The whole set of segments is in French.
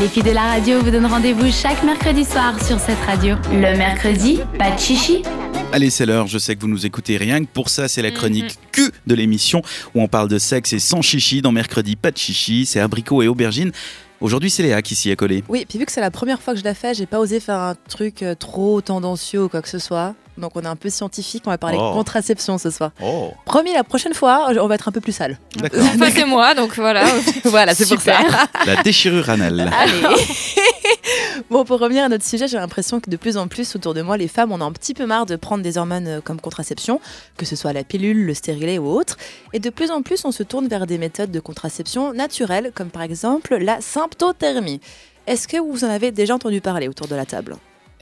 Les filles de la radio vous donnent rendez-vous chaque mercredi soir sur cette radio. Le mercredi, pas de chichi. Allez, c'est l'heure, je sais que vous nous écoutez rien que pour ça, c'est la chronique Q de l'émission où on parle de sexe et sans chichi. Dans mercredi, pas de chichi, c'est abricot et aubergine. Aujourd'hui, c'est Léa qui s'y est collée. Oui, puis vu que c'est la première fois que je la fais, j'ai pas osé faire un truc euh, trop tendancieux ou quoi que ce soit. Donc on est un peu scientifique, on va parler Oh. contraception ce soir. Oh, Promis, la prochaine fois, on va être un peu plus sale. d'accord. Enfin, c'est moi, donc voilà. voilà, c'est pour ça. La déchirure anale. Allez. bon, pour revenir à notre sujet, j'ai l'impression que de plus en plus autour de moi, les femmes, on a un petit peu marre de prendre des hormones euh, comme contraception, que ce soit la pilule, le stérilet ou autre. Et de plus en plus, on se tourne vers des méthodes de contraception naturelles, comme par exemple la symptothermie. Est-ce que vous en avez déjà entendu parler autour de la table?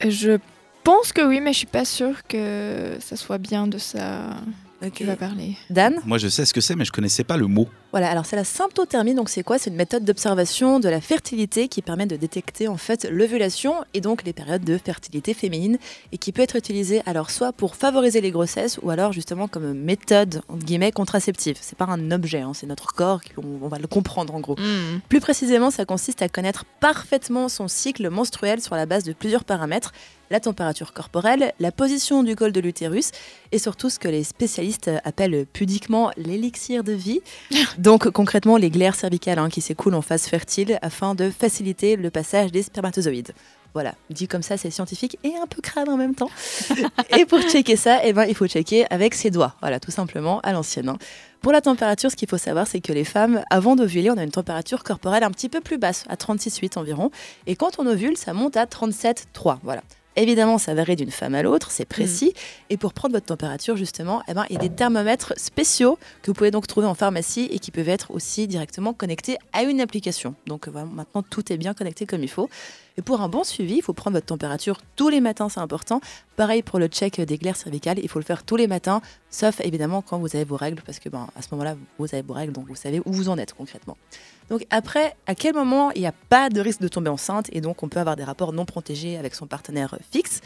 Je pense que oui, mais je suis pas sûre que ça soit bien de ça que tu vas parler. Dan? Moi, je sais ce que c'est, mais je connaissais pas le mot. Voilà, alors c'est la symptothermie, donc c'est quoi? C'est une méthode d'observation de la fertilité qui permet de détecter en fait l'ovulation et donc les périodes de fertilité féminine et qui peut être utilisée alors soit pour favoriser les grossesses ou alors justement comme méthode entre guillemets contraceptive. C'est pas un objet, hein, c'est notre corps, qui- on, on va le comprendre en gros. Hmm. Plus précisément, ça consiste à connaître parfaitement son cycle menstruel sur la base de plusieurs paramètres la température corporelle, la position du col de l'utérus et surtout ce que les spécialistes appellent pudiquement l'élixir de vie. Donc concrètement les glaires cervicales hein, qui s'écoulent en phase fertile afin de faciliter le passage des spermatozoïdes. Voilà, dit comme ça, c'est scientifique et un peu crade en même temps. et pour checker ça, eh ben, il faut checker avec ses doigts. Voilà, tout simplement, à l'ancienne. hein. Pour la température, ce qu'il faut savoir, c'est que les femmes, avant d'ovuler, on a une température corporelle un petit peu plus basse, à 36,8 environ. Et quand on ovule, ça monte à 37,3. Voilà. Évidemment, ça varie d'une femme à l'autre, c'est précis. Et pour prendre votre température, justement, eh ben, il y a des thermomètres spéciaux que vous pouvez donc trouver en pharmacie et qui peuvent être aussi directement connectés à une application. Donc voilà, maintenant, tout est bien connecté comme il faut. Et pour un bon suivi, il faut prendre votre température tous les matins, c'est important. Pareil pour le check des glaires cervicales, il faut le faire tous les matins, sauf évidemment quand vous avez vos règles, parce que ben, à ce moment-là, vous avez vos règles, donc vous savez où vous en êtes concrètement. Donc après, à quel moment il n'y a pas de risque de tomber enceinte et donc on peut avoir des rapports non protégés avec son partenaire fixe?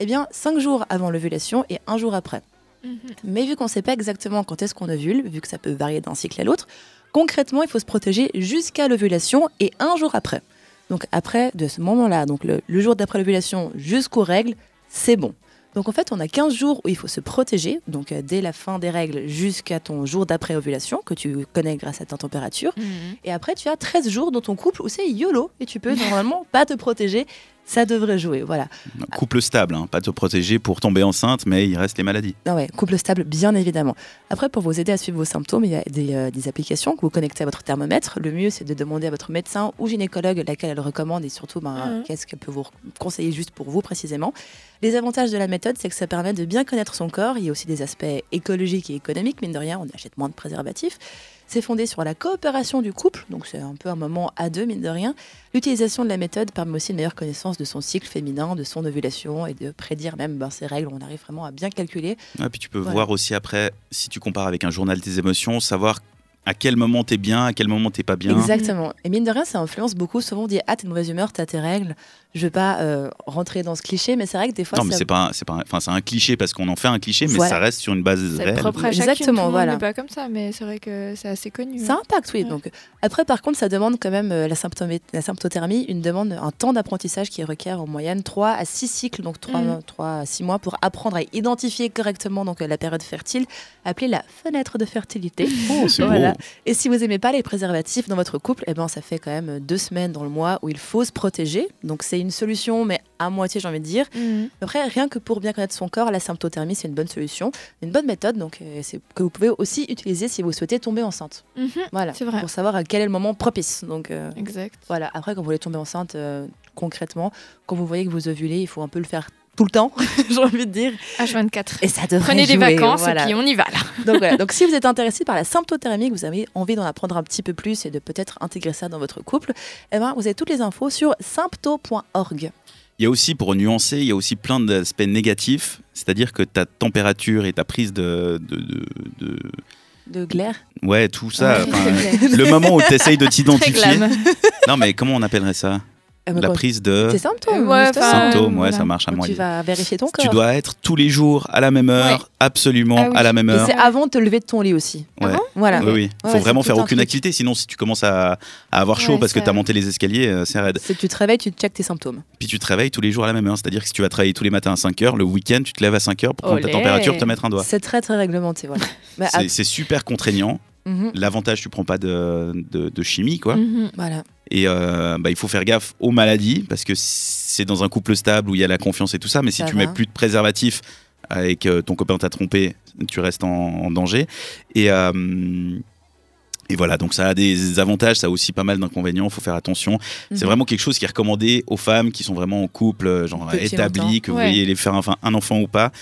Eh bien, cinq jours avant l'ovulation et un jour après. Mais vu qu'on ne sait pas exactement quand est-ce qu'on ovule, vu que ça peut varier d'un cycle à l'autre, concrètement, il faut se protéger jusqu'à l'ovulation et un jour après. Donc après, de ce moment-là, donc le, le jour d'après l'ovulation jusqu'aux règles, c'est bon. Donc en fait, on a 15 jours où il faut se protéger, donc euh, dès la fin des règles jusqu'à ton jour d'après ovulation, que tu connais grâce à ta température. Hmm. Et après, tu as 13 jours dans ton couple où c'est YOLO et tu peux normalement pas te protéger. Ça devrait jouer, voilà. Couple stable, hein, pas te protéger pour tomber enceinte, mais il reste les maladies. Ah ouais, couple stable, bien évidemment. Après, pour vous aider à suivre vos symptômes, il y a des, euh, des applications que vous connectez à votre thermomètre. Le mieux, c'est de demander à votre médecin ou gynécologue laquelle elle recommande et surtout ben, Mhm. qu'est-ce qu'elle peut vous conseiller juste pour vous précisément. Les avantages de la méthode, c'est que ça permet de bien connaître son corps. Il y a aussi des aspects écologiques et économiques, mine de rien, on achète moins de préservatifs. C'est fondé sur la coopération du couple, donc c'est un peu un moment à deux, mine de rien. L'utilisation de la méthode permet aussi une meilleure connaissance de son cycle féminin, de son ovulation et de prédire même ben, ses règles. On arrive vraiment à bien calculer. Et puis tu peux Voilà. voir aussi après, si tu compares avec un journal des émotions, savoir à quel moment t'es bien, à quel moment t'es pas bien. Exactement. Et mine de rien, ça influence beaucoup. Souvent, on dit Ah, t'es de mauvaise humeur, t'as tes règles. Je veux pas euh, rentrer dans ce cliché, mais c'est vrai que des fois, Non, mais c'est pas, un- c'est pas, enfin c'est un cliché parce qu'on en fait un cliché, mais Voilà. ça reste sur une base C'est réelle. propre à chacune. Exactement, tout le voilà. monde n'est pas comme ça, mais c'est vrai que c'est assez connu. Ça hein. impacte, oui. Ouais. Donc, après, par contre, ça demande quand même euh, la, symptomé- la symptothermie, une demande, un temps d'apprentissage qui requiert en moyenne 3 à 6 cycles, donc 3, Mhm. à 6 mois, pour apprendre à identifier correctement donc, euh, la période fertile, appelée la fenêtre de fertilité. Oh, c'est Voilà. beau. Et si vous aimez pas les préservatifs dans votre couple, eh ben, ça fait quand même deux semaines dans le mois où il faut se protéger. Donc c'est une solution, mais à moitié, j'ai envie de dire. Mhm. Après, rien que pour bien connaître son corps, la symptothermie, c'est une bonne solution, une bonne méthode, donc euh, c'est que vous pouvez aussi utiliser si vous souhaitez tomber enceinte. Mhm. Voilà, vrai. pour savoir à quel est le moment propice. Donc euh, Exact. voilà. Après, quand vous voulez tomber enceinte, euh, concrètement, quand vous voyez que vous ovulez, il faut un peu le faire tout le temps, j'ai envie de dire. H24. Et ça devrait Prenez des jouer, vacances voilà. et puis on y va là. Donc voilà. Donc si vous êtes intéressé par la symptothermie, que vous avez envie d'en apprendre un petit peu plus et de peut-être intégrer ça dans votre couple, eh ben, vous avez toutes les infos sur sympto.org. Il y a aussi, pour nuancer, il y a aussi plein d'aspects négatifs, c'est-à-dire que ta température et ta prise de, de, de- de- De glaire. ouais, tout ça, Ouais. le moment où tu essayes de t'identifier. Non, mais comment on appellerait ça? La prise de Tes symptômes. Ouais, symptômes, ouais, voilà. ça marche à moitié. tu vas vérifier ton corps. Tu dois être tous les jours à la même heure, Ouais. absolument Ah oui. à la même Et heure. c'est avant de te lever de ton lit aussi. Ouais. Ah bon Voilà. Oui, oui. Ouais, Faut vraiment faire aucune activité, sinon si tu commences à, à avoir chaud Ouais, parce que tu as monté les escaliers, euh, c'est raide. C'est que tu te réveilles, tu checkes tes symptômes. Puis tu te réveilles tous les jours à la même heure, c'est-à-dire que si tu vas travailler tous les matins à 5 heures, le week-end tu te lèves à 5 heures pour prendre ta température, te mettre un doigt. C'est très très réglementé. Voilà. C'est super contraignant. Mhm, L'avantage, tu prends pas de, de- de chimie, quoi. Mhm. Voilà. Et euh, bah, il faut faire gaffe aux maladies parce que c'est dans un couple stable où il y a la confiance et tout ça. Mais si Ça tu va. mets plus de préservatif et que ton copain t'a trompé, tu restes en, en danger. Et, euh, et voilà, donc ça a des avantages, ça a aussi pas mal d'inconvénients. Il faut faire attention. C'est Mhm. vraiment quelque chose qui est recommandé aux femmes qui sont vraiment en couple, euh, genre Depuis établi, longtemps. que vous Ouais. voyez les faire un enfant ou pas.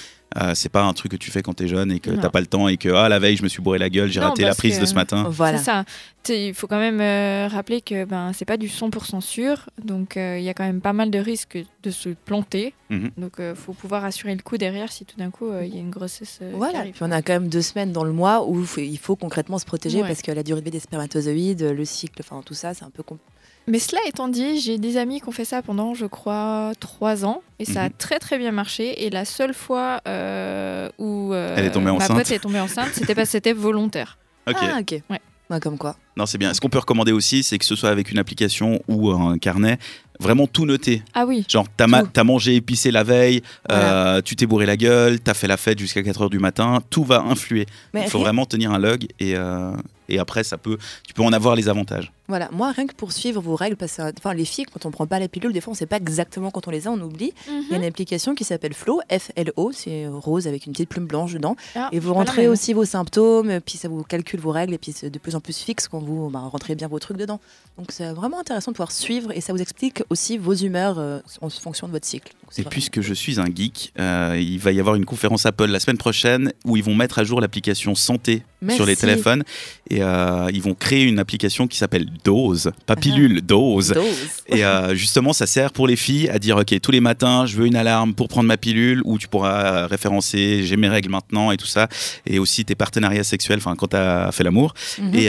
Euh, c'est pas un truc que tu fais quand t'es jeune et que Non. t'as pas le temps et que ah la veille je me suis bourré la gueule, j'ai Non, raté la prise que- de ce matin. Voilà. C'est ça. Il faut quand même euh, rappeler que ben, c'est pas du 100% sûr. Donc euh, il y a quand même pas mal de risques de se planter. Mhm. Donc il faut pouvoir assurer le coup derrière si tout d'un coup euh, il y a une grossesse. euh, Voilà, puis on a quand même deux semaines dans le mois où il faut- il faut concrètement se protéger Ouais. parce que la durée de vie des spermatozoïdes, le cycle, enfin tout ça, c'est un peu compliqué. Mais cela étant dit, j'ai des amis qui ont fait ça pendant, je crois, trois ans. Et ça a Mhm. très très bien marché. Et la seule fois euh, où euh, Elle est tombée ma enceinte. pote est tombée enceinte, c'était parce que c'était volontaire. Ok. Ah, ok. Ouais. Ouais, comme quoi. Non, c'est bien. Ce qu'on peut recommander aussi, c'est que ce soit avec une application ou un carnet, vraiment tout noter. Ah oui. Genre, t'as, ma- Tout. t'as mangé épicé la veille, Voilà. euh, tu t'es bourré la gueule, t'as fait la fête jusqu'à 4h du matin, tout va influer. Mais Il faut rien- vraiment tenir un log et, euh, et après, ça peut, tu peux en avoir les avantages. Voilà, moi rien que pour suivre vos règles, parce que enfin, les filles, quand on prend pas la pilule, des fois on sait pas exactement quand on les a, on oublie. Il y a une application qui s'appelle Flow, F-L-O, c'est rose avec une petite plume blanche dedans. Ah, Et vous rentrez aussi vos symptômes, puis ça vous calcule vos règles, et puis c'est de plus en plus fixe quand vous bah, rentrez bien vos trucs dedans. Donc c'est vraiment intéressant de pouvoir suivre, et ça vous explique aussi vos humeurs euh, en fonction de votre cycle. Et puisque je suis un geek, euh, il va y avoir une conférence Apple la semaine prochaine où ils vont mettre à jour l'application santé sur les téléphones et euh, ils vont créer une application qui s'appelle Dose, pas pilule, Dose. Dose. Et euh, justement, ça sert pour les filles à dire ok, tous les matins, je veux une alarme pour prendre ma pilule, où tu pourras référencer j'ai mes règles maintenant et tout ça, et aussi tes partenariats sexuels, enfin quand tu as fait l'amour. Mhm. Et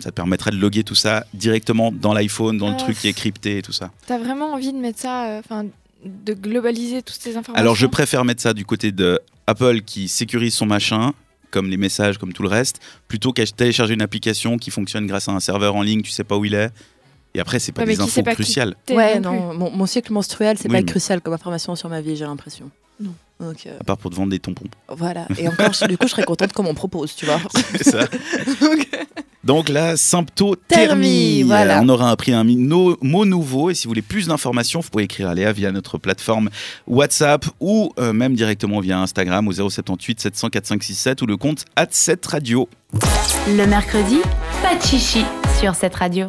ça te permettra de loguer tout ça directement dans l'iPhone, dans le Ah, truc qui est crypté et tout ça. T'as vraiment envie de mettre ça, enfin, de globaliser toutes ces informations. Alors je préfère mettre ça du côté de Apple qui sécurise son machin comme les messages, comme tout le reste, plutôt qu'à télécharger une application qui fonctionne grâce à un serveur en ligne, tu sais pas où il est. Et après, c'est pas Ouais, des infos cruciales. Ouais, non mon, mon cycle menstruel, c'est Oui, pas mais- crucial comme information sur ma vie, j'ai l'impression. Non. Donc euh, À part pour te vendre des tampons. voilà. Et encore, du coup, je serais contente qu'on m'en propose, tu vois. C'est ça. Donc la symptothermie. Thermie, voilà. On aura appris un no- mot nouveau et si vous voulez plus d'informations, vous pouvez écrire à Léa via notre plateforme WhatsApp ou euh, même directement via Instagram au 078 700 4567 ou le compte at 7 radio. Le mercredi, pas de chichi sur cette radio.